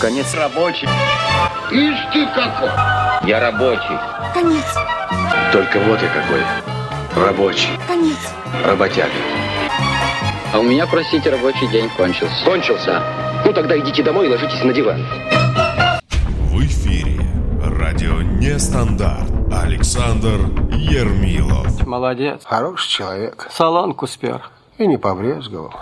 Конец рабочий. Ишь ты какой! Я рабочий. Конец. Только вот я какой. Рабочий. Конец. Работяга. А у меня, простите, рабочий день кончился. Кончился? Ну тогда идите домой и ложитесь на диван. В эфире радио Нестандарт. Александр Ермилов. Молодец. Хороший человек. Солонку спер. И не побрезговал.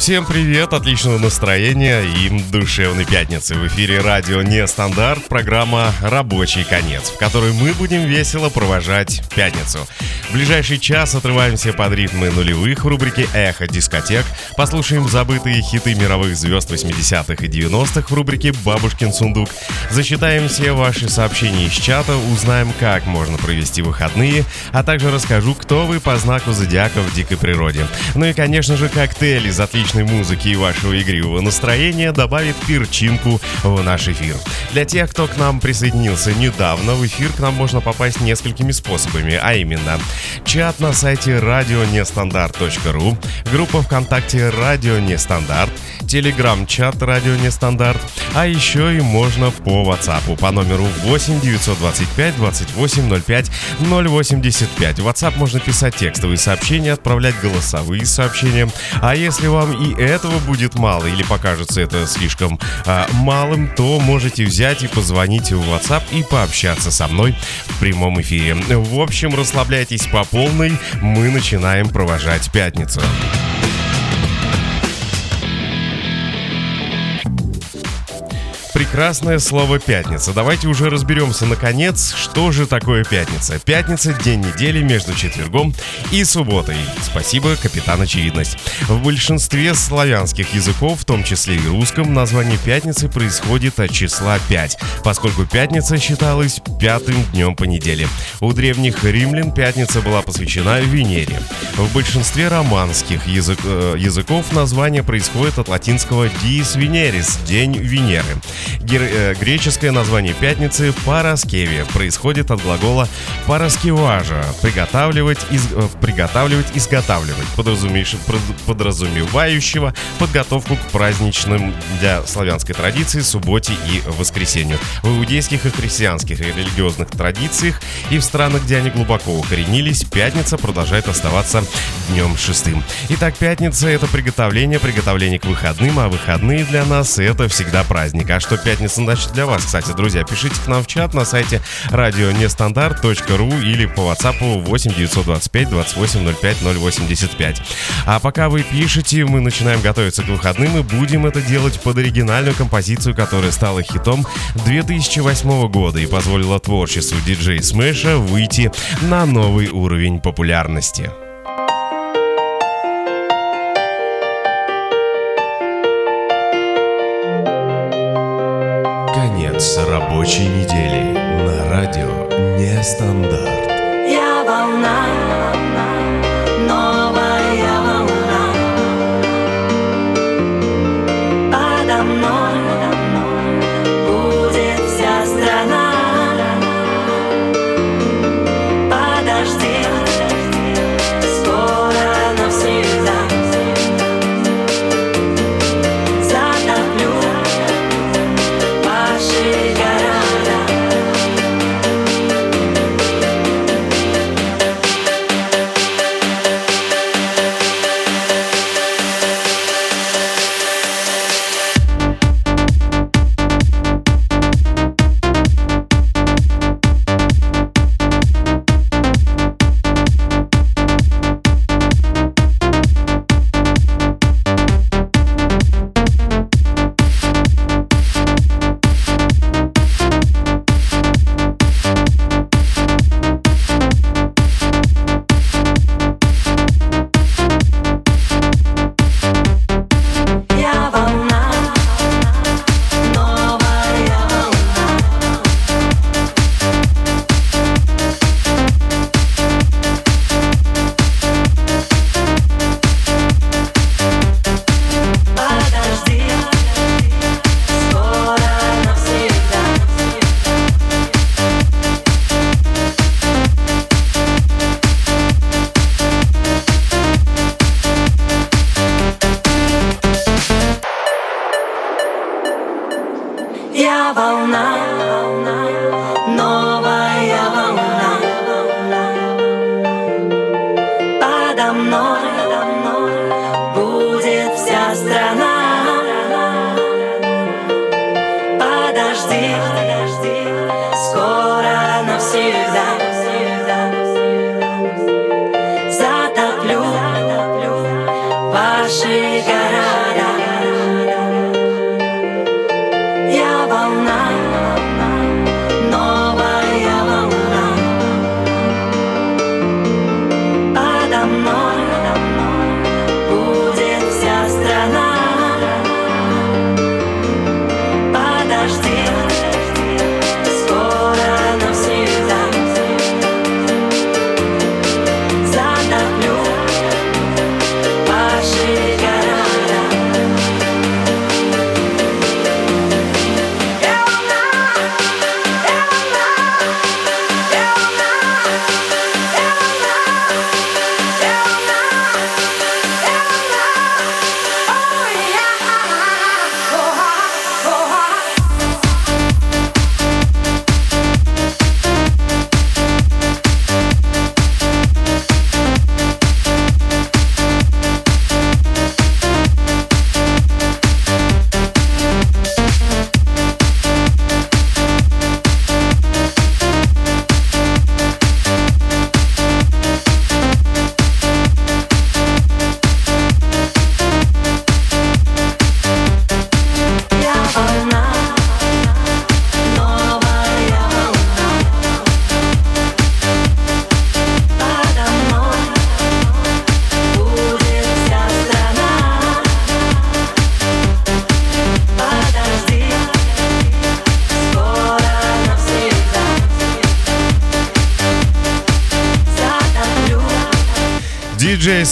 Всем привет, отличного настроения и душевной пятницы. В эфире радио «Нестандарт», программа «Рабочий конец», в которой мы будем весело провожать пятницу. В ближайший час отрываемся под ритмы нулевых в рубрике «Эхо дискотек», послушаем забытые хиты мировых звезд 80-х и 90-х в рубрике «Бабушкин сундук», засчитаем все ваши сообщения из чата, узнаем, как можно провести выходные, а также расскажу, кто вы по знаку зодиака в дикой природе. Ну и, конечно же, коктейль из отличной музыки и вашего игривого настроения добавит перчинку в наш эфир. Для тех, кто к нам присоединился недавно, в эфир к нам можно попасть несколькими способами, а именно чат на сайте радионестандарт.ру, группа ВКонтакте «Радио Нестандарт», телеграм-чат «Радио Нестандарт», а еще и можно по WhatsApp по номеру 8 925 2805 085. В WhatsApp можно писать текстовые сообщения, отправлять голосовые сообщения, а если вам и этого будет мало или покажется это слишком а, малым, то можете взять и позвонить в WhatsApp и пообщаться со мной в прямом эфире. В общем, расслабляйтесь по полной, мы начинаем провожать пятницу. Прекрасное слово «пятница». Давайте уже разберемся, наконец, что же такое пятница. Пятница – день недели между четвергом и субботой. Спасибо, капитан Очевидность. В большинстве славянских языков, в том числе и русском, название пятницы происходит от числа 5, поскольку пятница считалась пятым днем по неделе. У древних римлян пятница была посвящена Венере. В большинстве романских язык, э, языков название происходит от латинского «dies Veneris» – «день Венеры». Гер- э, греческое название пятницы «параскевия» происходит от глагола «параскеважа» – приготавливать, из, э, приготавливать, изготавливать, подразумеющ- подразумевающего подготовку к праздничным для славянской традиции субботе и воскресенью. В иудейских и христианских религиозных традициях и в странах, где они глубоко укоренились, пятница продолжает оставаться днем шестым. Итак, пятница – это приготовление, приготовление к выходным, а выходные для нас – это всегда праздник. А что пятница значит для вас, кстати, друзья? Пишите к нам в чат на сайте радионестандарт.ру или по WhatsApp 8 925 2805 085. А пока вы пишете, мы начинаем готовиться к выходным и будем это делать под оригинальную композицию, которая стала хитом 2008 года и позволила творчеству диджей Смэша выйти на новый уровень популярности. Конец рабочей недели на радио Нестандарт. Я волна,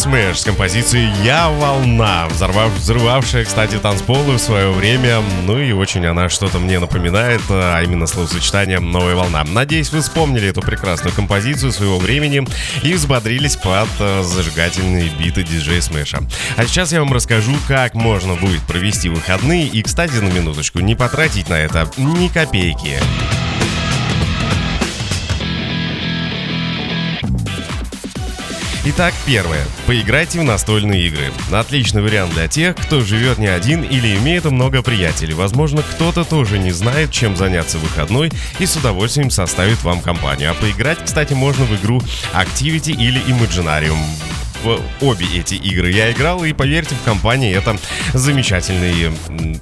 Смэш с композицией «Я волна», взорвав, взрывавшая, кстати, танцполы в свое время. Ну и очень она что-то мне напоминает, а именно словосочетание «Новая волна». Надеюсь, вы вспомнили эту прекрасную композицию своего времени и взбодрились под э, зажигательные биты диджей Смэша. А сейчас я вам расскажу, как можно будет провести выходные и, кстати, на минуточку, не потратить на это ни копейки. Итак, первое. Поиграйте в настольные игры. Отличный вариант для тех, кто живет не один или имеет много приятелей. Возможно, кто-то тоже не знает, чем заняться в выходной и с удовольствием составит вам компанию. А поиграть, кстати, можно в игру Activity или Imaginarium в обе эти игры я играл, и поверьте, в компании это замечательное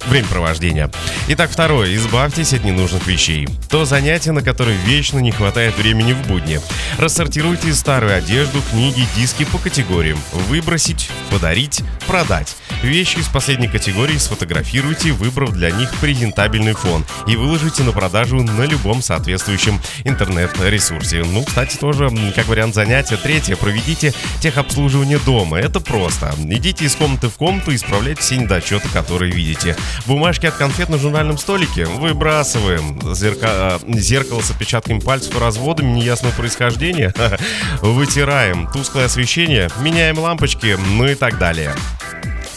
времяпровождение. Итак, второе. Избавьтесь от ненужных вещей. То занятие, на которое вечно не хватает времени в будни. Рассортируйте старую одежду, книги, диски по категориям. Выбросить, подарить, продать. Вещи из последней категории сфотографируйте, выбрав для них презентабельный фон, и выложите на продажу на любом соответствующем интернет-ресурсе. Ну, кстати, тоже как вариант занятия. Третье. Проведите техобслуживание дома. Это просто. Идите из комнаты в комнату и исправляйте все недочеты, которые видите. Бумажки от конфет на журнальном столике выбрасываем. Зерка- э, Зеркало с отпечатками пальцев и разводами неясного происхождения вытираем. Тусклое освещение, меняем лампочки, ну и так далее.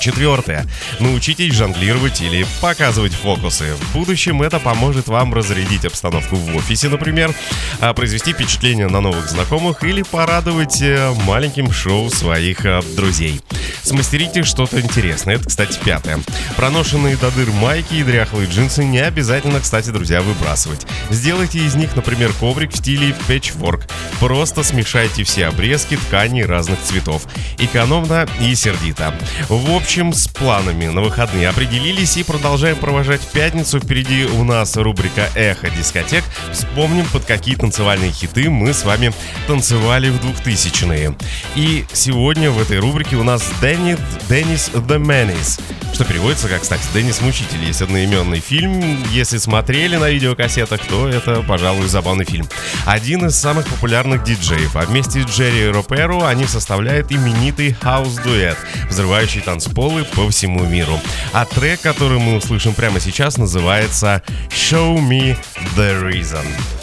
Четвертое. Научитесь жонглировать или показывать фокусы. В будущем это поможет вам разрядить обстановку в офисе, например, а произвести впечатление на новых знакомых или порадовать э, маленьким шоу своих э, друзей. Смастерите что-то интересное. Это, кстати, пятое. Проношенные до дыр майки и дряхлые джинсы не обязательно, кстати, друзья, выбрасывать. Сделайте из них, например, коврик в стиле пэтчворк. Просто смешайте все обрезки тканей разных цветов. Экономно и сердито. В общем, с планами на выходные определились и продолжаем провожать пятницу. Впереди у нас рубрика «Эхо дискотек». Вспомним, под какие танцевальные хиты мы с вами танцевали в 2000-е. И сегодня в этой рубрике у нас Дэнни, Деннис The Menace, что переводится как, кстати, Деннис Мучитель. Есть одноименный фильм. Если смотрели на видеокассетах, то это, пожалуй, забавный фильм. Один из самых популярных диджеев. А вместе с Джерри Роперо они составляют именитый хаус-дуэт, взрывающий танцполы по всему миру. А трек, который мы услышим прямо сейчас, называется «Show Me The Reason».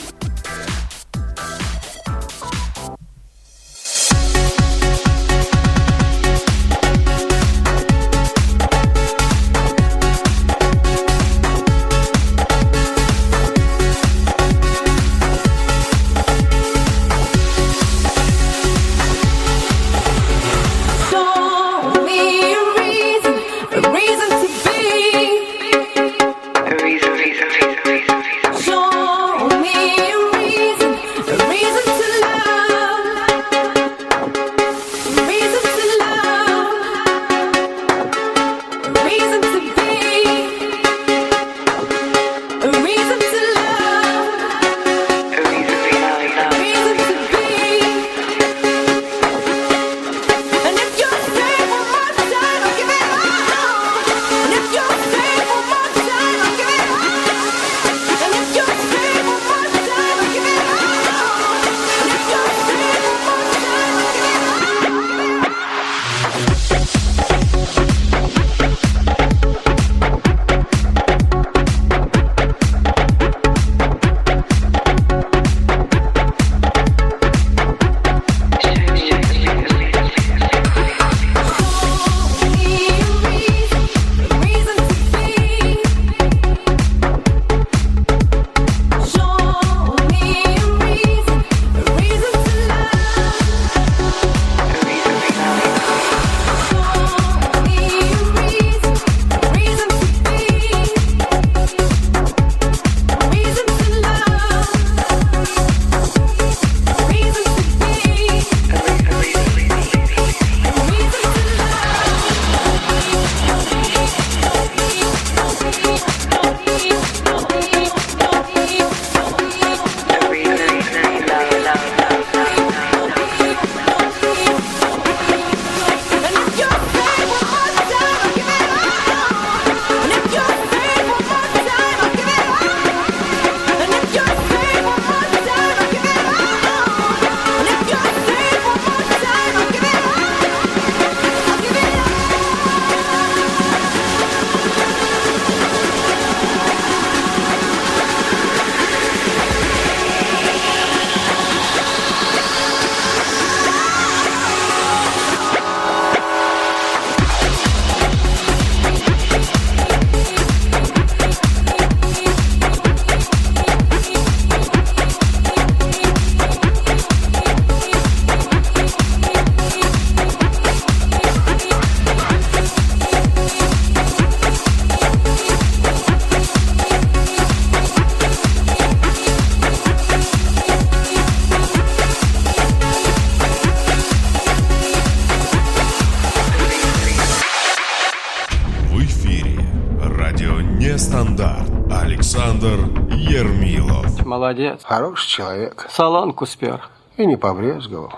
Молодец. Хороший человек. Солонку спер. И не побрезговал.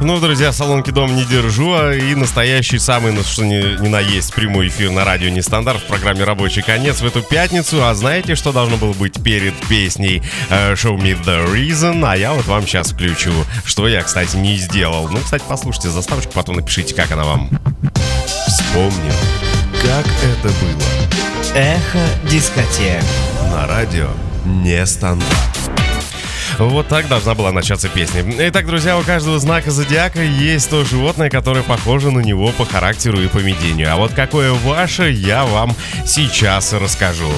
Ну, друзья, салонки дом не держу, а и настоящий самый, ну, что ни, ни на есть, прямой эфир на радио Нестандарт в программе «Рабочий конец» в эту пятницу. А знаете, что должно было быть перед песней э, «Show Me The Reason», а я вот вам сейчас включу, что я, кстати, не сделал. Ну, кстати, послушайте заставочку, потом напишите, как она вам. Вспомним, как это было Эхо дискотек. на радио Нестандарт. Вот так должна была начаться песня. Итак, друзья, у каждого знака зодиака есть то животное, которое похоже на него по характеру и поведению. А вот какое ваше, я вам сейчас расскажу.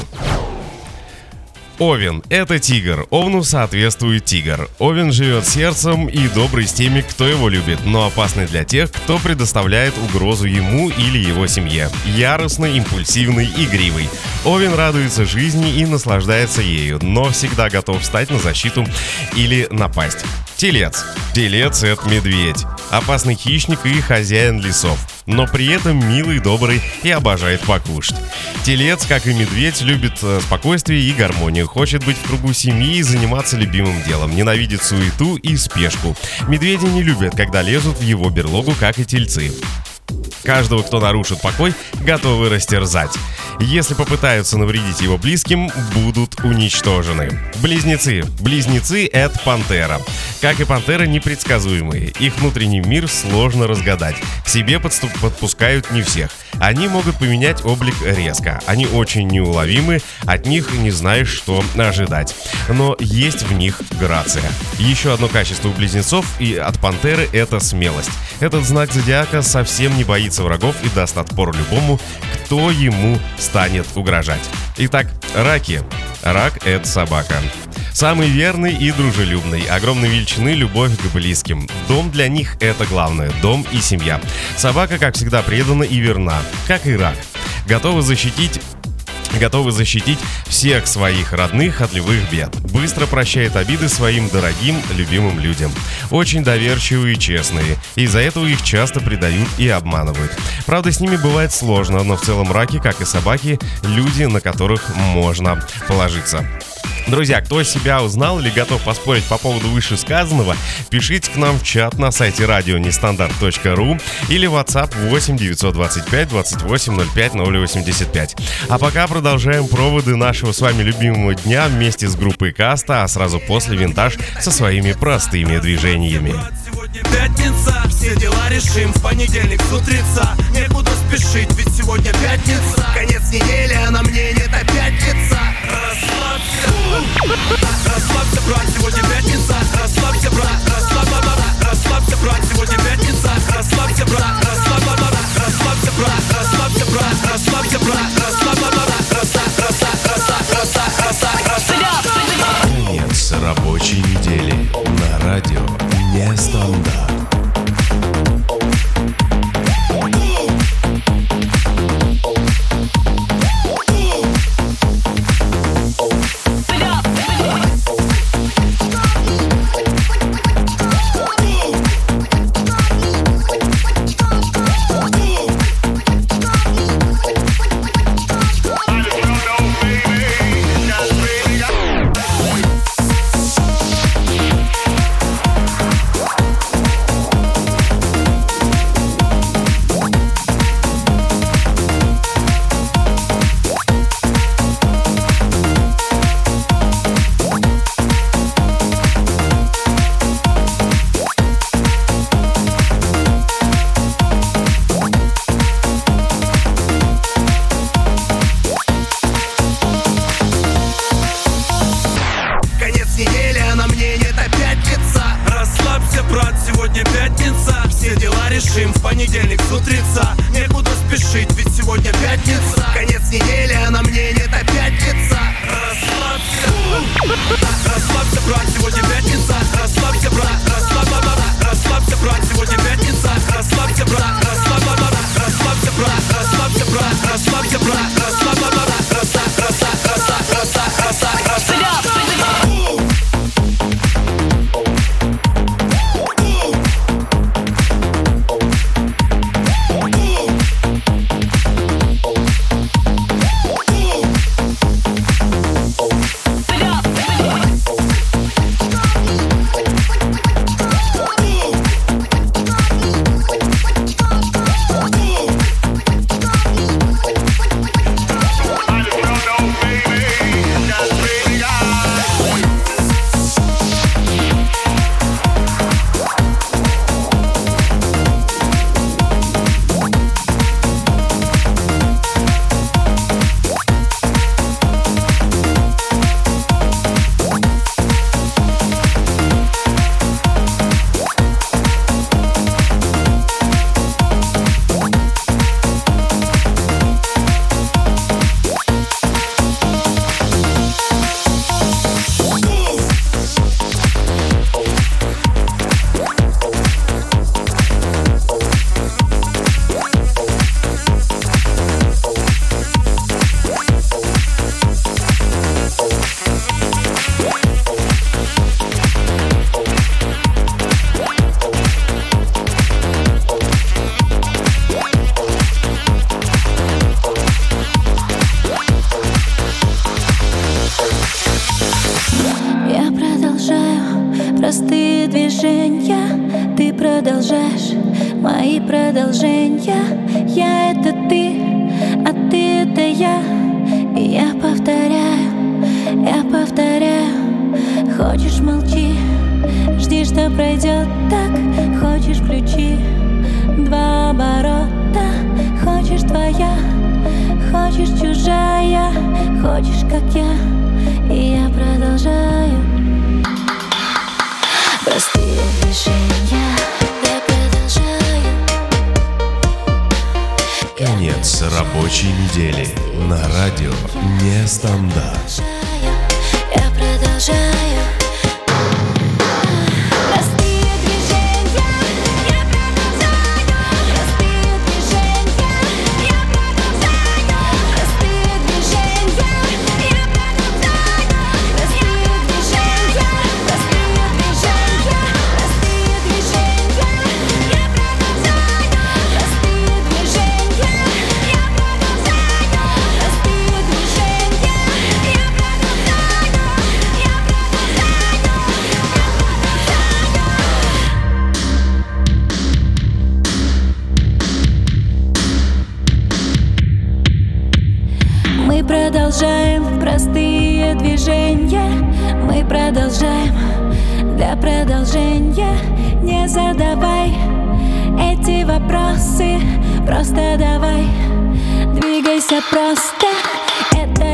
Овен – это тигр. Овну соответствует тигр. Овен живет сердцем и добрый с теми, кто его любит, но опасный для тех, кто предоставляет угрозу ему или его семье. Яростный, импульсивный, игривый. Овен радуется жизни и наслаждается ею, но всегда готов встать на защиту или напасть. Телец. Телец – это медведь. Опасный хищник и хозяин лесов. Но при этом милый, добрый и обожает покушать. Телец, как и медведь, любит э, спокойствие и гармонию. Хочет быть в кругу семьи и заниматься любимым делом. Ненавидит суету и спешку. Медведи не любят, когда лезут в его берлогу, как и тельцы. Каждого, кто нарушит покой, готовы растерзать. Если попытаются навредить его близким, будут уничтожены. Близнецы. Близнецы — это пантера. Как и пантера, непредсказуемые. Их внутренний мир сложно разгадать. К себе подступ- подпускают не всех. Они могут поменять облик резко. Они очень неуловимы, от них не знаешь, что ожидать. Но есть в них грация. Еще одно качество у близнецов и от пантеры — это смелость. Этот знак зодиака совсем не боится врагов и даст отпор любому, кто ему станет угрожать. Итак, раки. Рак – это собака. Самый верный и дружелюбный. Огромной величины любовь к близким. Дом для них – это главное. Дом и семья. Собака, как всегда, предана и верна. Как и рак. Готова защитить готовы защитить всех своих родных от любых бед. Быстро прощает обиды своим дорогим, любимым людям. Очень доверчивые и честные. Из-за этого их часто предают и обманывают. Правда, с ними бывает сложно, но в целом раки, как и собаки, люди, на которых можно положиться. Друзья, кто себя узнал или готов поспорить по поводу вышесказанного, пишите к нам в чат на сайте радионестандарт.ру или WhatsApp 8 925 28 05 085. А пока продолжаем проводы нашего с вами любимого дня вместе с группой Каста, а сразу после винтаж со своими простыми движениями. Пятница, все дела решим В понедельник с утреца, некуда спешить Ведь сегодня пятница, конец недели А на мне нет пятница Расслабься, расслабься, брат, рабочей недели на радио Нестандарт. Движения. Мы продолжаем. Для продолжения Не задавай эти вопросы. Просто давай. Двигайся просто. Это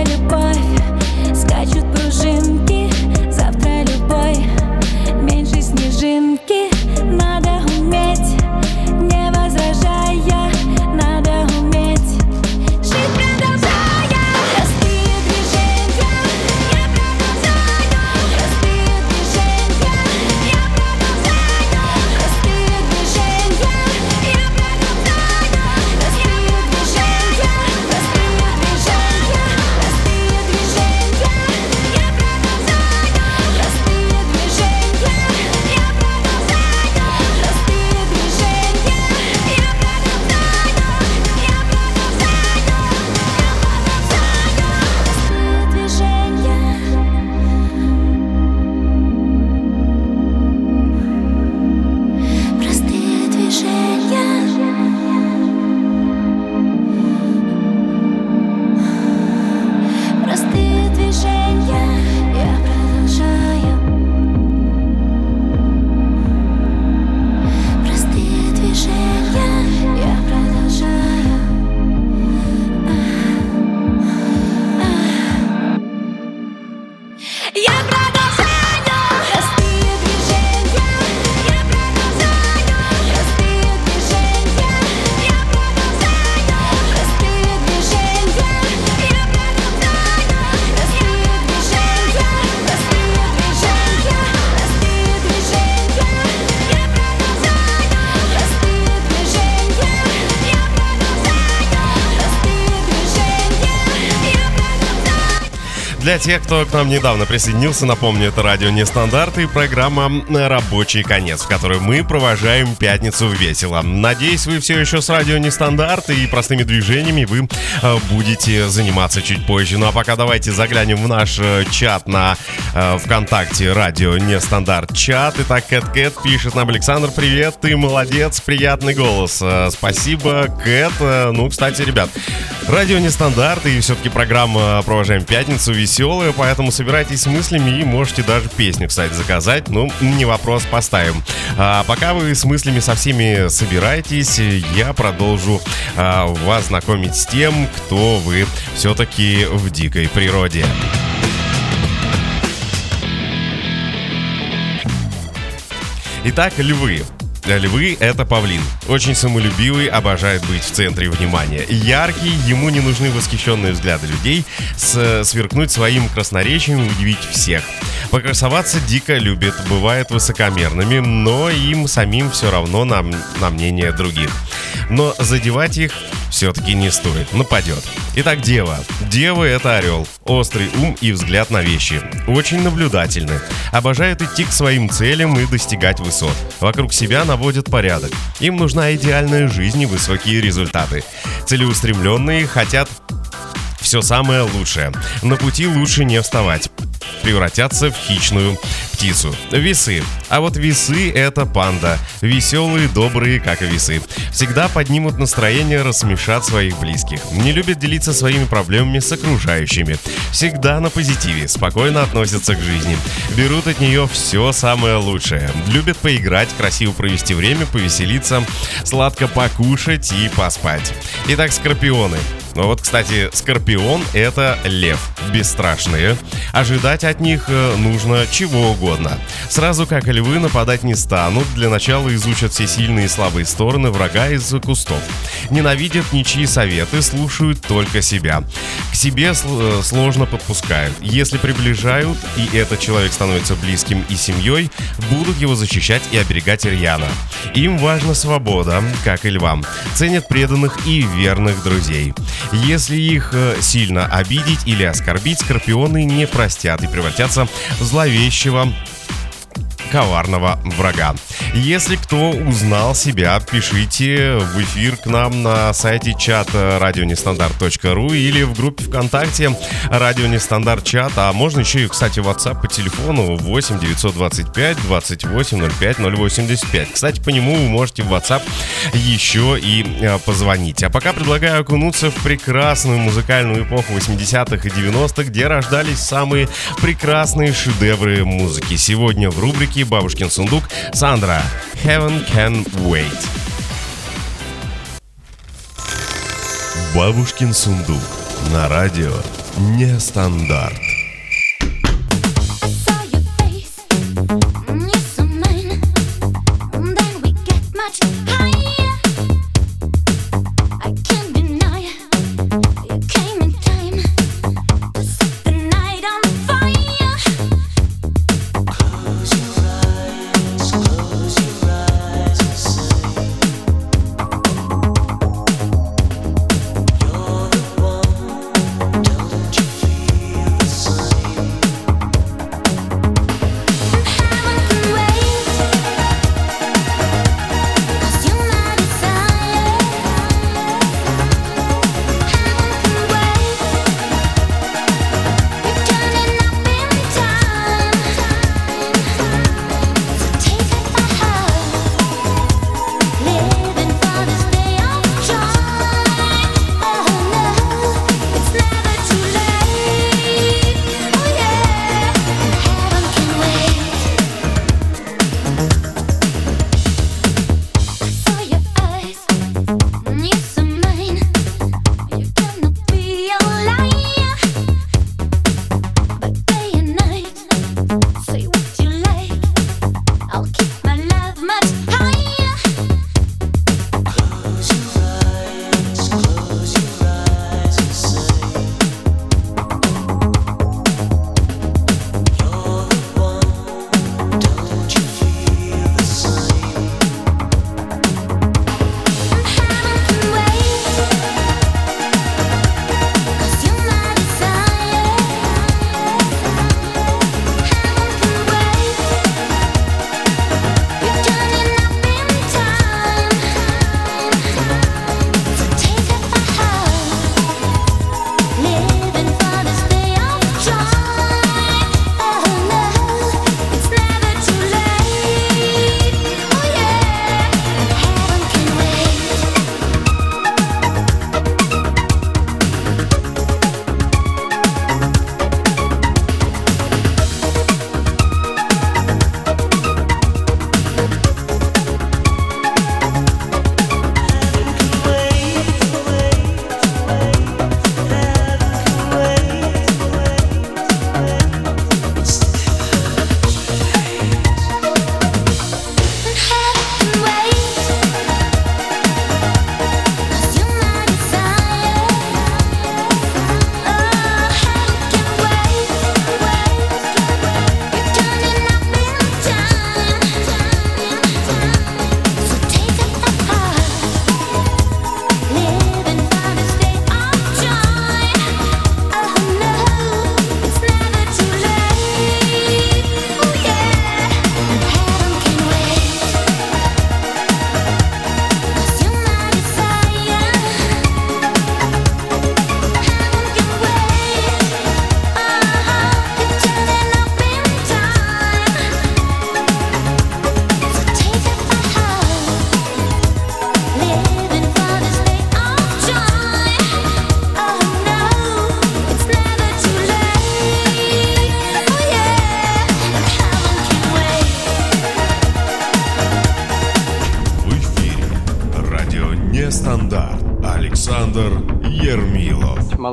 Для тех, кто к нам недавно присоединился, напомню, это радио Нестандарт и программа «Рабочий конец», в которой мы провожаем пятницу весело. Надеюсь, вы все еще с радио Нестандарт и простыми движениями вы э, будете заниматься чуть позже. Ну а пока давайте заглянем в наш э, чат на э, ВКонтакте радио Нестандарт чат. Итак, Кэт Кэт пишет нам Александр, привет, ты молодец, приятный голос. Спасибо, Кэт. Ну, кстати, ребят, радио Нестандарт и все-таки программа «Провожаем пятницу» веселая, поэтому собирайтесь с мыслями и можете даже песню, кстати, заказать. Ну, не вопрос, поставим. А пока вы с мыслями со всеми собираетесь, я продолжу а, вас знакомить с тем, кто вы все-таки в дикой природе. Итак, львы. Львы — это павлин. Очень самолюбивый, обожает быть в центре внимания. Яркий, ему не нужны восхищенные взгляды людей, с- сверкнуть своим красноречием удивить всех. Покрасоваться дико любит, бывает высокомерными, но им самим все равно на, на мнение других. Но задевать их все-таки не стоит, нападет. Итак, дева. Дева — это орел. Острый ум и взгляд на вещи. Очень наблюдательны. Обожают идти к своим целям и достигать высот. Вокруг себя наводят порядок. Им нужна идеальная жизнь и высокие результаты. Целеустремленные хотят все самое лучшее. На пути лучше не вставать. Превратятся в хищную птицу. Весы. А вот весы — это панда. Веселые, добрые, как и весы. Всегда поднимут настроение, рассмешат своих близких. Не любят делиться своими проблемами с окружающими. Всегда на позитиве, спокойно относятся к жизни. Берут от нее все самое лучшее. Любят поиграть, красиво провести время, повеселиться, сладко покушать и поспать. Итак, скорпионы. Ну вот, кстати, Скорпион — это лев. Бесстрашные. Ожидать от них э, нужно чего угодно. Сразу как львы нападать не станут. Для начала изучат все сильные и слабые стороны врага из-за кустов. Ненавидят ничьи советы, слушают только себя. К себе сл- э, сложно подпускают. Если приближают, и этот человек становится близким и семьей, будут его защищать и оберегать рьяно. Им важна свобода, как и львам. Ценят преданных и верных друзей. Если их э, сильно обидеть или оскорбить, скорпионы не простят и превратятся в зловещего коварного врага. Если кто узнал себя, пишите в эфир к нам на сайте чат радионестандарт.ру или в группе ВКонтакте Радио Нестандарт чат, а можно еще и, кстати, WhatsApp по телефону 8 925 28 05 085. Кстати, по нему вы можете в WhatsApp еще и э, позвонить. А пока предлагаю окунуться в прекрасную музыкальную эпоху 80-х и 90-х, где рождались самые прекрасные шедевры музыки. Сегодня в рубрике «Бабушкин сундук» Сандра «Heaven Can Wait». Бабушкин сундук на радио Нестандарт.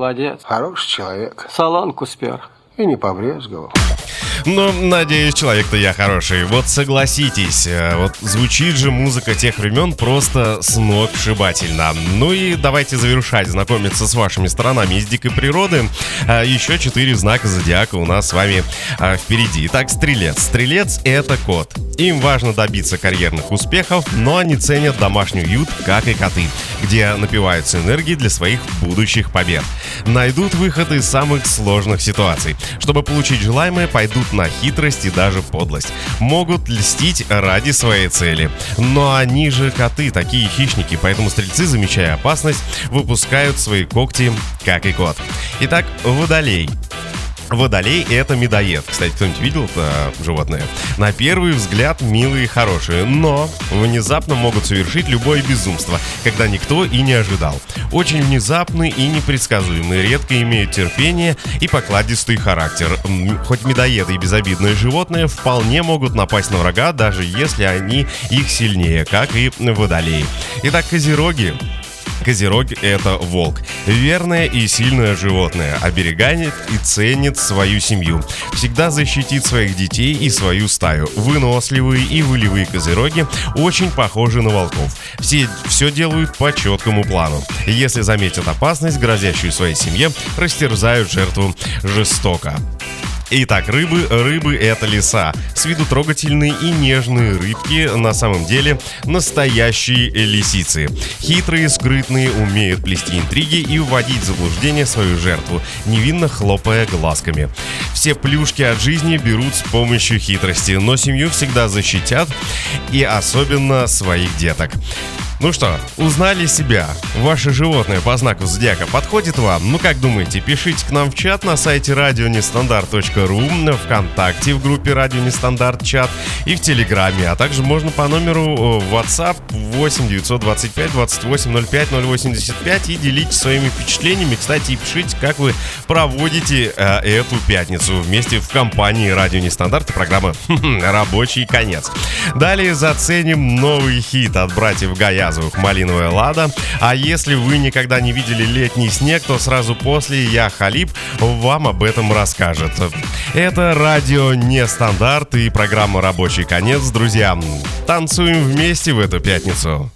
Молодец. Хороший человек. Солонку спер. И не побрезговал. Ну, надеюсь, человек-то я хороший. Вот согласитесь, э, вот звучит же музыка тех времен просто сногсшибательно. Ну и давайте завершать, знакомиться с вашими сторонами из дикой природы. А, Еще четыре знака зодиака у нас с вами а, впереди. Итак, стрелец. Стрелец — это кот. Им важно добиться карьерных успехов, но они ценят домашний уют, как и коты, где напиваются энергией для своих будущих побед. Найдут выход из самых сложных ситуаций. Чтобы получить желаемое, пойдут на хитрость и даже подлость. Могут льстить ради своей цели. Но они же коты, такие хищники, поэтому стрельцы, замечая опасность, выпускают свои когти, как и кот. Итак, водолей. Водолей — это медоед. Кстати, кто-нибудь видел это животное? На первый взгляд милые и хорошие, но внезапно могут совершить любое безумство, когда никто и не ожидал. Очень внезапный и непредсказуемый, редко имеют терпение и покладистый характер. Хоть медоеды и безобидные животные вполне могут напасть на врага, даже если они их сильнее, как и водолеи. Итак, козероги Козерог – это волк. Верное и сильное животное, оберегает и ценит свою семью. Всегда защитит своих детей и свою стаю. Выносливые и волевые козероги очень похожи на волков. Все все делают по четкому плану. Если заметят опасность, грозящую своей семье, растерзают жертву жестоко. Итак, рыбы, рыбы это леса. С виду трогательные и нежные рыбки, на самом деле настоящие лисицы. Хитрые, скрытные, умеют плести интриги и вводить в заблуждение свою жертву, невинно хлопая глазками. Все плюшки от жизни берут с помощью хитрости, но семью всегда защитят и особенно своих деток. Ну что, узнали себя? Ваше животное по знаку зодиака подходит вам? Ну как думаете, пишите к нам в чат на сайте радионестандарт.ру, ВКонтакте в группе Радио Нестандарт чат и в Телеграме, а также можно по номеру э, WhatsApp 8 925 28 05 085 и делитесь своими впечатлениями. Кстати, и пишите, как вы проводите э, эту пятницу вместе в компании Радио Нестандарт и программы «Рабочий конец». Далее заценим новый хит от братьев Гаязовых «Малиновая лада». А если вы никогда не видели летний снег, то сразу после я, Халиб, вам об этом расскажет. Это радио Нестандарт и программа «Рабочий конец». Друзья, танцуем вместе в эту пятницу.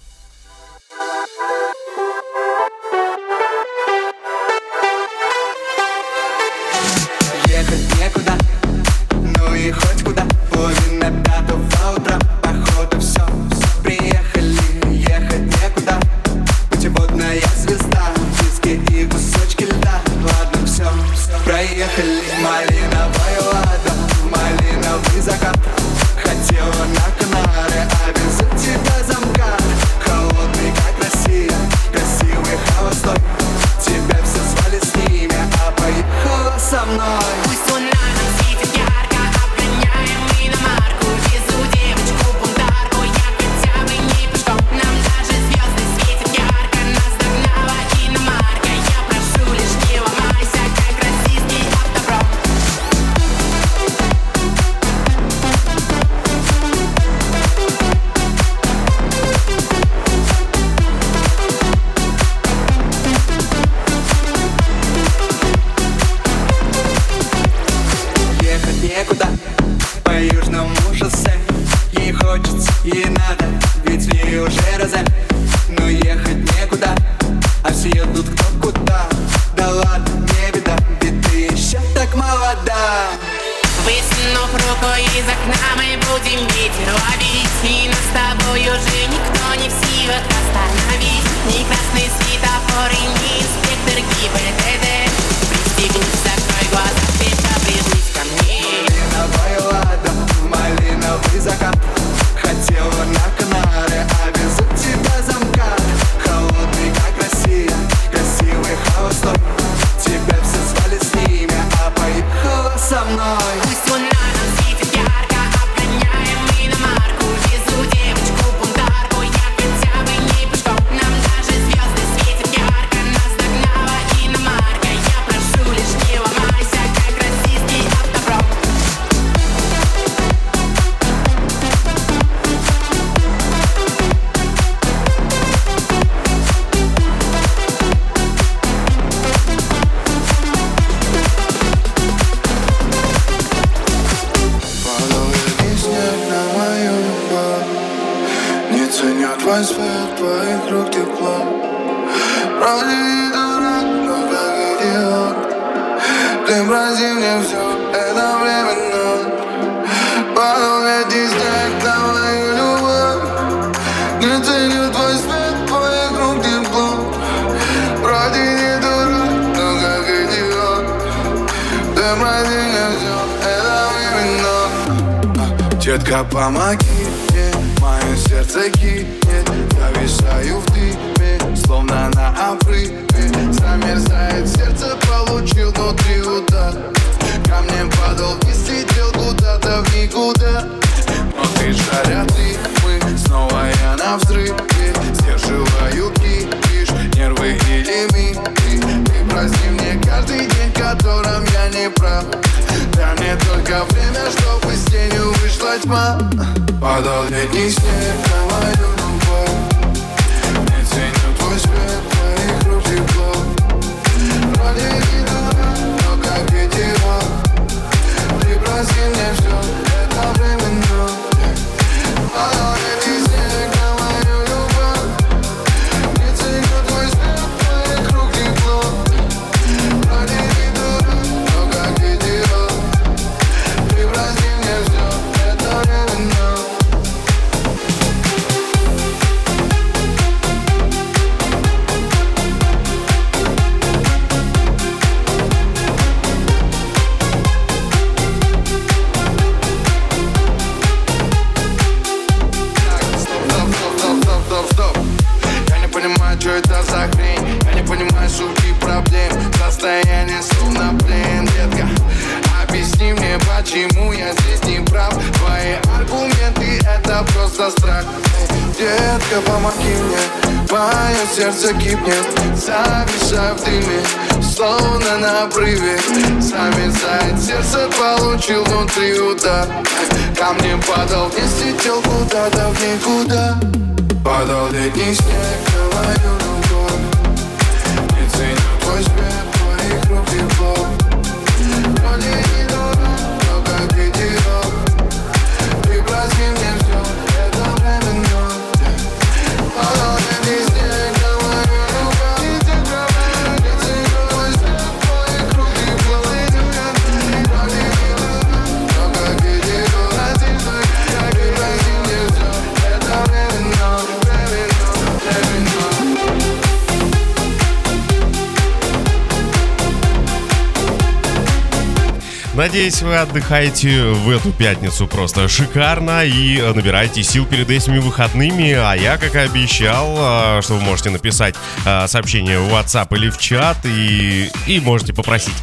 Надеюсь, вы отдыхаете в эту пятницу просто шикарно и набираете сил перед этими выходными. А я, как и обещал, а, что вы можете написать а, сообщение в WhatsApp или в чат и, и можете попросить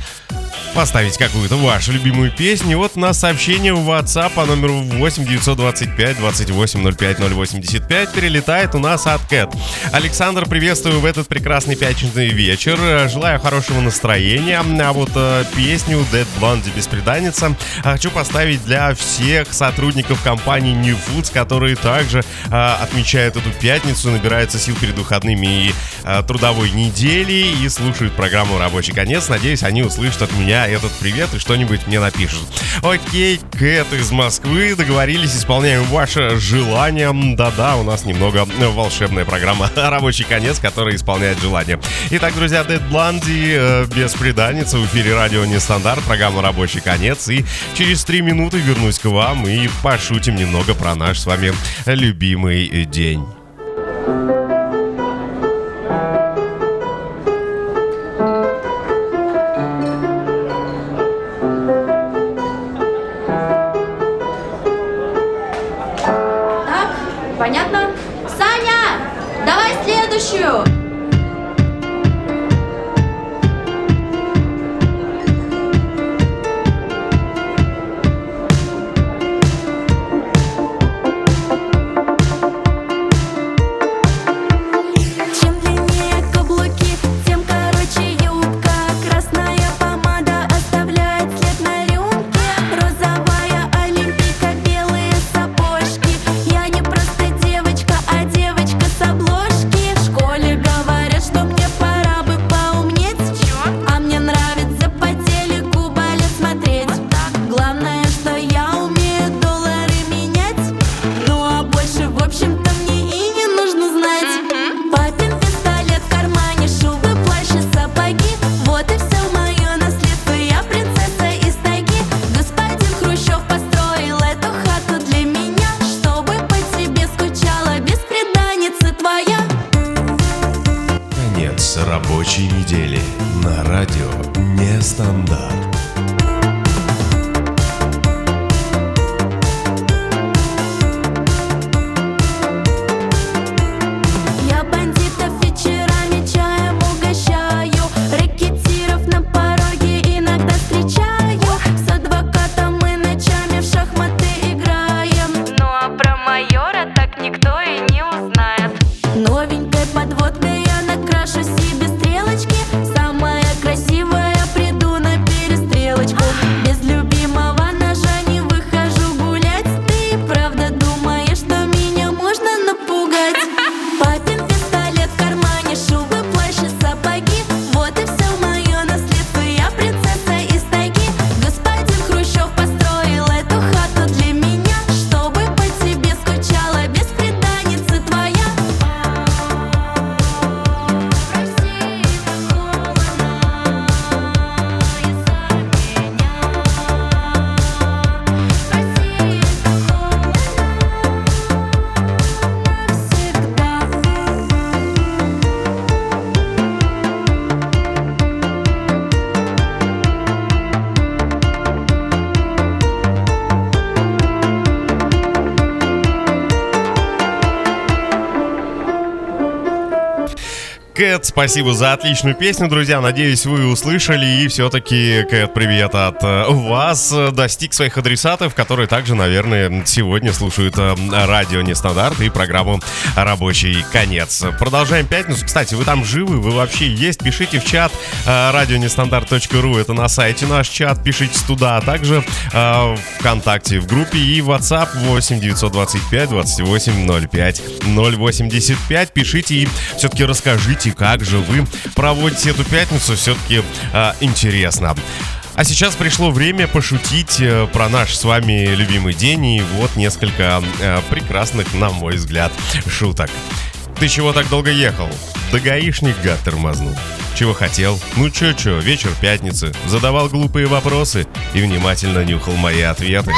поставить какую-то вашу любимую песню. Вот у нас сообщение в WhatsApp по номеру 8 925 28 05 085 перелетает у нас от Кэт. Александр, приветствую в этот прекрасный пятничный вечер. Желаю хорошего настроения. А вот э, песню Dead Blondie «Беспреданница» хочу поставить для всех сотрудников компании New Foods, которые также э, отмечают эту пятницу, набираются сил перед выходными и э, трудовой недели и слушают программу «Рабочий конец». Надеюсь, они услышат от меня этот привет и что-нибудь мне напишут. Окей, Кэт из Москвы, договорились, исполняем ваше желание. Да-да, у нас немного волшебная программа «Рабочий конец», которая исполняет желание. Итак, друзья, Dead Blondie э, без преданницы в эфире радио Нестандарт, программа «Рабочий конец». И через три минуты вернусь к вам и пошутим немного про наш с вами любимый день. Кэт, спасибо за отличную песню, друзья. Надеюсь, вы услышали. И все-таки, Кэт, привет от э, вас. Достиг своих адресатов, которые также, наверное, сегодня слушают э, радио Нестандарт и программу «Рабочий конец». Продолжаем пятницу. Кстати, вы там живы? Вы вообще есть? Пишите в чат э, радионестандарт.ру. Это на сайте наш чат. Пишите туда. А также э, ВКонтакте в группе и WhatsApp 8 925 28 05 085. Пишите и все-таки расскажите, как же вы проводите эту пятницу. Все-таки э, интересно. А сейчас пришло время пошутить э, про наш с вами любимый день. И вот несколько э, прекрасных, на мой взгляд, шуток. Ты чего так долго ехал? Да гаишник гад тормознул. Чего хотел? Ну чё-чё, вечер пятницы. Задавал глупые вопросы и внимательно нюхал мои ответы.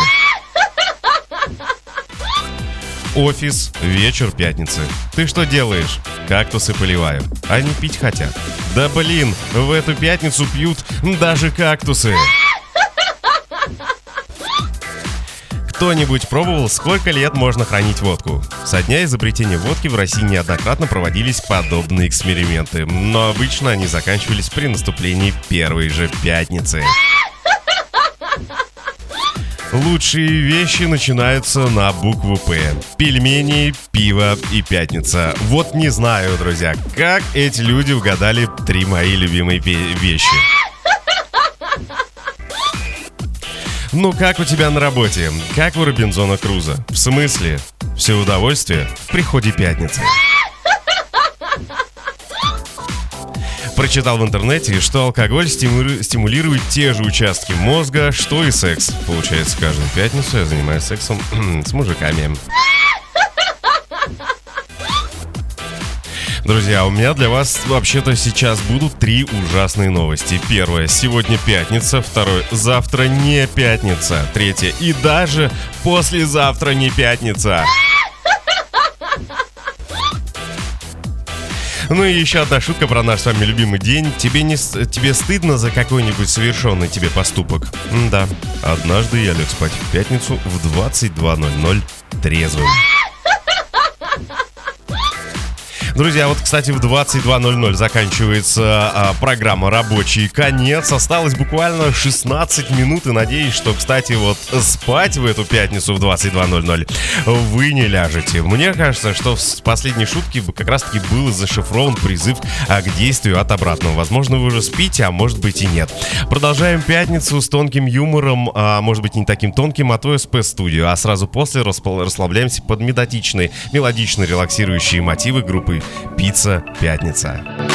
Офис, вечер пятницы. Ты что делаешь? Кактусы поливаю. Они пить хотят. Да блин, в эту пятницу пьют даже кактусы. Кто-нибудь пробовал, сколько лет можно хранить водку? Со дня изобретения водки в России неоднократно проводились подобные эксперименты, но обычно они заканчивались при наступлении первой же пятницы. Лучшие вещи начинаются на букву П. Пельмени, пиво и пятница. Вот не знаю, друзья, как эти люди угадали три мои любимые вещи. Ну как у тебя на работе? Как у Робинзона Круза? В смысле? Все удовольствие в приходе пятницы. Прочитал в интернете, что алкоголь стимули- стимулирует те же участки мозга, что и секс. Получается, каждую пятницу я занимаюсь сексом с мужиками. Друзья, у меня для вас вообще-то сейчас будут три ужасные новости. Первое, сегодня пятница. Второе, завтра не пятница. Третье, и даже послезавтра не пятница. Ну и еще одна шутка про наш с вами любимый день. Тебе не тебе стыдно за какой-нибудь совершенный тебе поступок? да. Однажды я лег спать в пятницу в 22.00 трезвым. Друзья, вот, кстати, в 22.00 заканчивается а, программа «Рабочий конец». Осталось буквально 16 минут, и надеюсь, что, кстати, вот спать в эту пятницу в 22.00 вы не ляжете. Мне кажется, что в последней шутке как раз-таки был зашифрован призыв а, к действию от обратного. Возможно, вы уже спите, а может быть и нет. Продолжаем пятницу с тонким юмором, а может быть не таким тонким, а то СП-студию. А сразу после расслабляемся под методичные, мелодичные, релаксирующие мотивы группы «Пицца Пятница».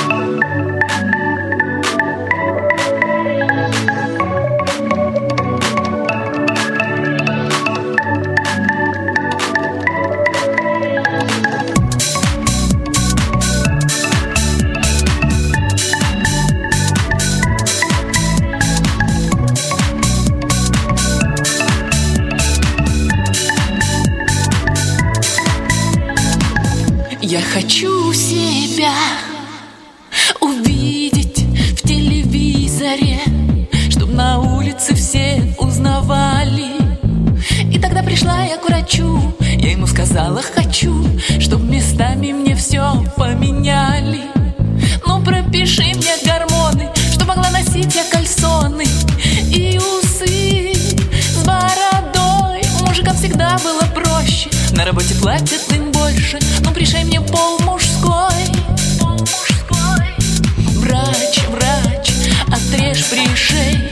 Пришла я к врачу, я ему сказала хочу, чтоб местами мне все поменяли. Ну пропиши мне гормоны, чтоб могла носить я кальсоны и усы с бородой. Мужикам всегда было проще, на работе платят им больше, но пришей мне пол мужской. Врач, врач, отрежь пришей,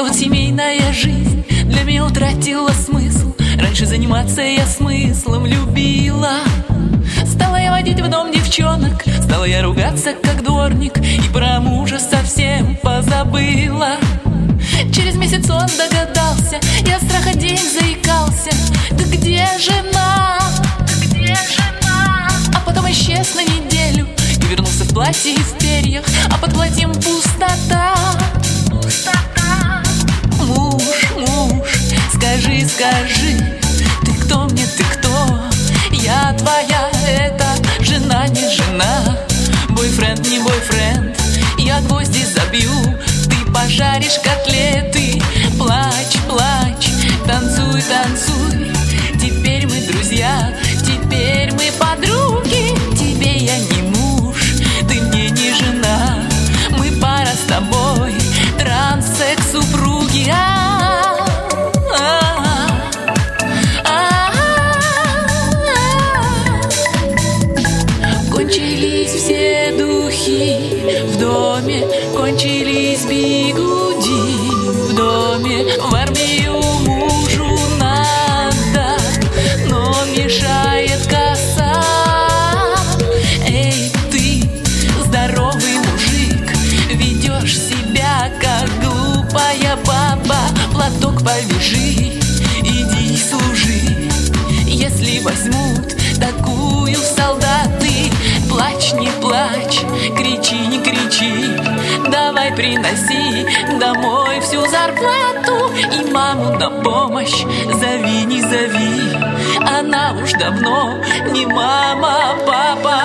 Только вот семейная жизнь для меня утратила смысл. Раньше заниматься я смыслом любила. Стала я водить в дом девчонок, стала я ругаться как дворник и про мужа совсем позабыла. Через месяц он догадался, я страха день заикался. Да где жена? Где жена? А потом исчез на неделю И вернулся в платье и в перьях А под платьем пустота Пустота муж, скажи, скажи Ты кто мне, ты кто? Я твоя, это жена, не жена. Бойфренд, не бойфренд Я гвозди забью. Ты пожаришь котлеты. Плачь, плачь, танцуй, танцуй. Теперь мы друзья, Плачь, кричи, не кричи. Давай приноси домой всю зарплату И маму на помощь. Зови, не зови. Она уж давно не мама, а папа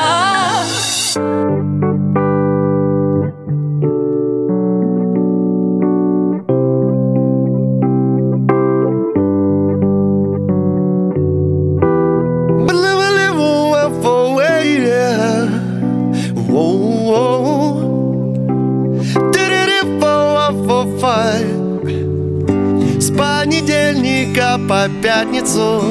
пятницу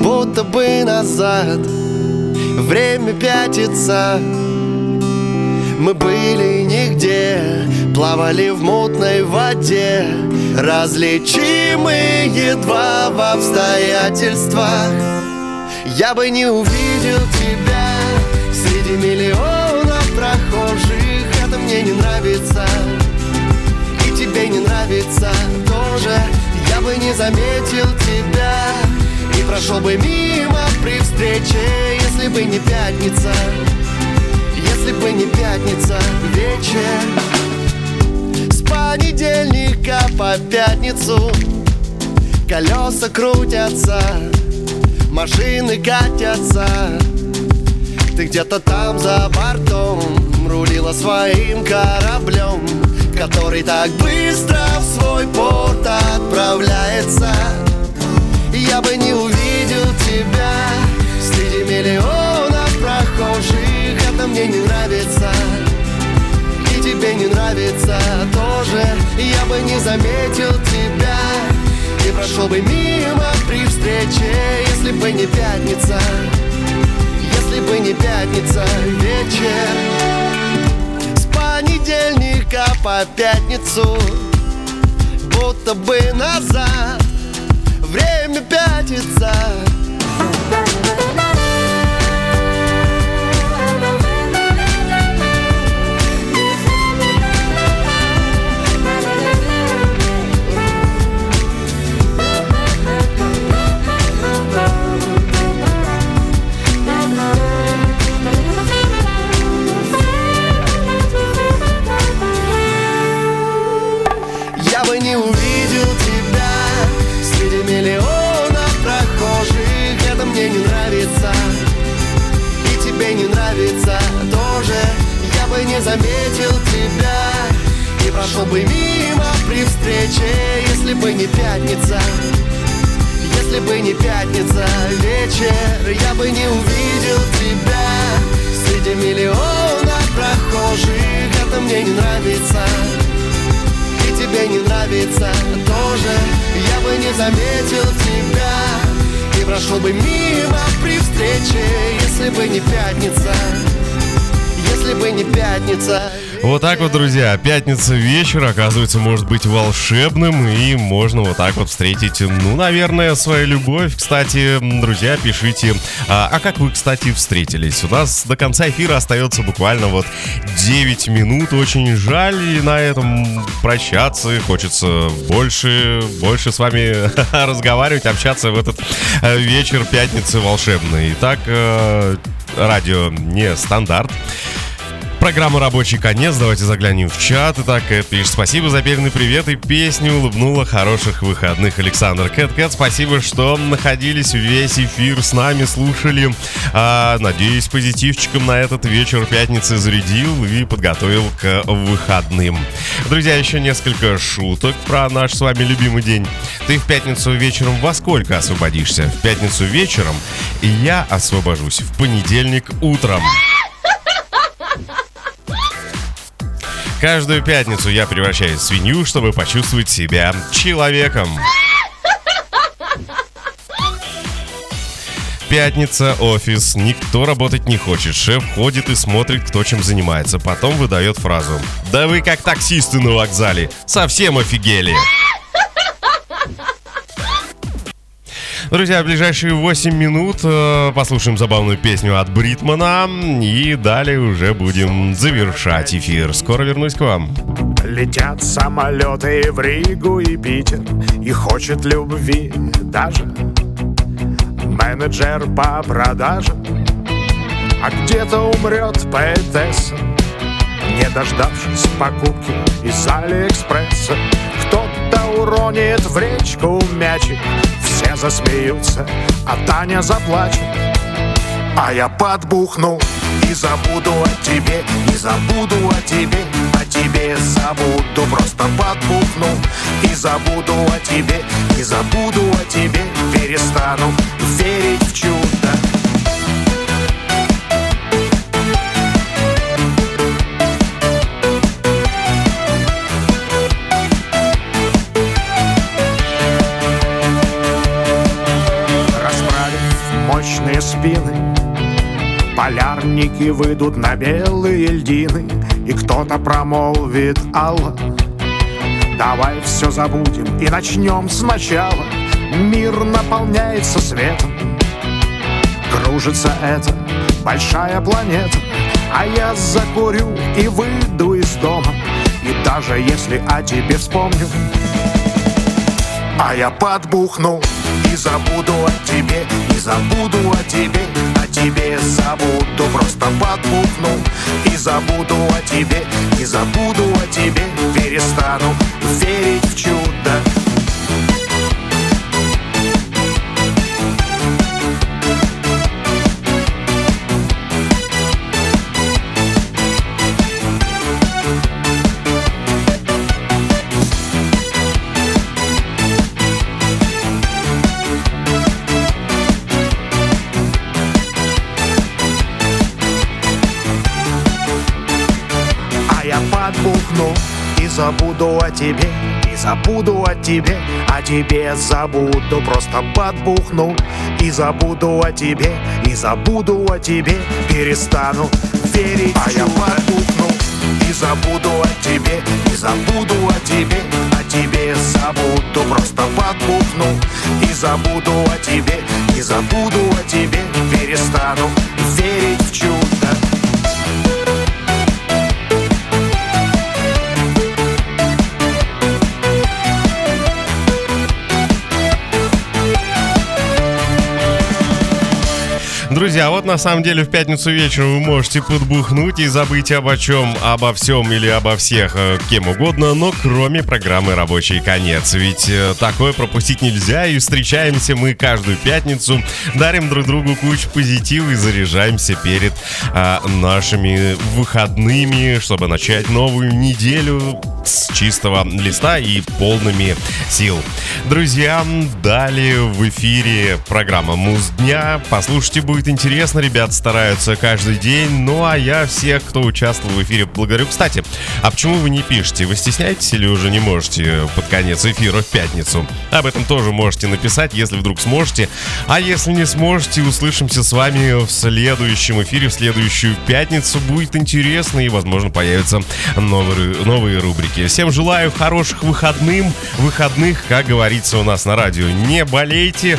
Будто бы назад. Время пятится. Мы были нигде Плавали в мутной воде. Различимы едва в обстоятельствах. Я бы не увидел тебя Среди миллионов прохожих. Это мне не нравится. И тебе не нравится тоже не заметил тебя. И прошел бы мимо при встрече Если бы не пятница. Если бы не пятница вечер. С понедельника по пятницу Колеса крутятся Машины катятся. Ты где-то там за бортом Рулила своим кораблем Который так быстро в свой порт отправляется. Я бы не увидел тебя Среди миллионов прохожих. Это мне не нравится. И тебе не нравится тоже. Я бы не заметил тебя. И прошел бы мимо при встрече Если бы не пятница. Если бы не пятница вечер. С понедельника по пятницу Будто бы назад. Время пятится Прошел бы мимо при встрече Если бы не пятница. Если бы не пятница вечер Я бы не увидел тебя. Среди миллионов прохожих Это мне не нравится. И тебе не нравится тоже Я бы не заметил тебя. И прошел бы мимо при встрече Если бы не пятница. Если бы не пятница Вот так вот, друзья, пятница вечер, оказывается, может быть волшебным, и можно вот так вот встретить, ну, наверное, свою любовь. Кстати, друзья, пишите, а, а как вы, кстати, встретились? У нас до конца эфира остается буквально вот 9 минут, очень жаль, и на этом прощаться, хочется больше, больше с вами разговаривать, общаться в этот э, вечер пятницы волшебный. Итак, э, радио не стандарт. Программа «Рабочий конец». Давайте заглянем в чат. Итак, Кэт пишет, спасибо за перный привет и песню улыбнула хороших выходных. Александр Кэт, Кэт, спасибо, что находились весь эфир с нами, слушали. А, надеюсь, позитивчиком на этот вечер пятницы зарядил и подготовил к выходным. Друзья, еще несколько шуток про наш с вами любимый день. Ты в пятницу вечером во сколько освободишься? В пятницу вечером я освобожусь в понедельник утром. Каждую пятницу я превращаюсь в свинью, чтобы почувствовать себя человеком. Пятница, офис, никто работать не хочет. Шеф ходит и смотрит, кто чем занимается. Потом выдает фразу. Да вы как таксисты на вокзале. Совсем офигели. Друзья, в ближайшие 8 минут э, послушаем забавную песню от Бритмана. И далее уже будем завершать эфир. Скоро вернусь к вам. Летят самолеты в Ригу и Питер И хочет любви даже Менеджер по продажам А где-то умрет поэтесса Не дождавшись покупки из Алиэкспресса Кто-то уронит в речку мячик засмеются, а Таня заплачет. А я подбухну и забуду о тебе И забуду о тебе, о тебе забуду. Просто подбухну и забуду о тебе И забуду о тебе, перестану верить в чудо Полярники выйдут на белые льдины И кто-то промолвит Алла Давай все забудем и начнем сначала Мир наполняется светом Кружится эта большая планета А я закурю и выйду из дома. И даже если о тебе вспомню А я подбухну и забуду о тебе И забуду о тебе, о тебе забуду Просто подбухну и забуду о тебе И забуду о тебе, перестану верить в чудо я подбухну и забуду о тебе И забуду о тебе, о тебе забуду Просто подбухну и забуду о тебе И забуду о тебе, перестану верить. А я подбухну и забуду о тебе И забуду о тебе, о тебе забуду Просто подбухну и забуду о тебе И забуду о тебе, перестану верить в чудо Друзья, вот на самом деле в пятницу вечером вы можете подбухнуть и забыть обо чем, обо всем или обо всех, э, кем угодно, но кроме программы «Рабочий конец». Ведь э, такое пропустить нельзя, и встречаемся мы каждую пятницу, дарим друг другу кучу позитива и заряжаемся перед а, нашими выходными, чтобы начать новую неделю с чистого листа и полными сил. Друзья, далее в эфире программа «Муз дня». Послушайте, будет интересно ребят стараются каждый день. Ну а я всех, кто участвовал в эфире, благодарю. Кстати, а почему вы не пишете? Вы стесняетесь или уже не можете под конец эфира в пятницу? Об этом тоже можете написать, если вдруг сможете. А если не сможете, услышимся с вами в следующем эфире, в следующую пятницу. Будет интересно и, возможно, появятся новые, новые рубрики. Всем желаю хороших выходным, выходных, как говорится у нас на радио. Не болейте,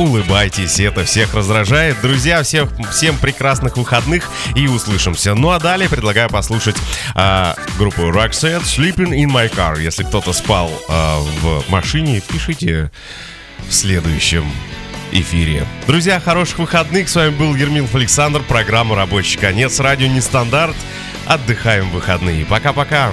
улыбайтесь, это всех раздражает. Друзья, всех, всем прекрасных выходных и услышимся. Ну а далее предлагаю послушать а, группу Roxette Sleeping in My Car. Если кто-то спал а, в машине, пишите в следующем эфире. Друзья, хороших выходных. С вами был Ермилов Александр, программа «Рабочий конец», радио «Нестандарт». Отдыхаем в выходные. Пока-пока.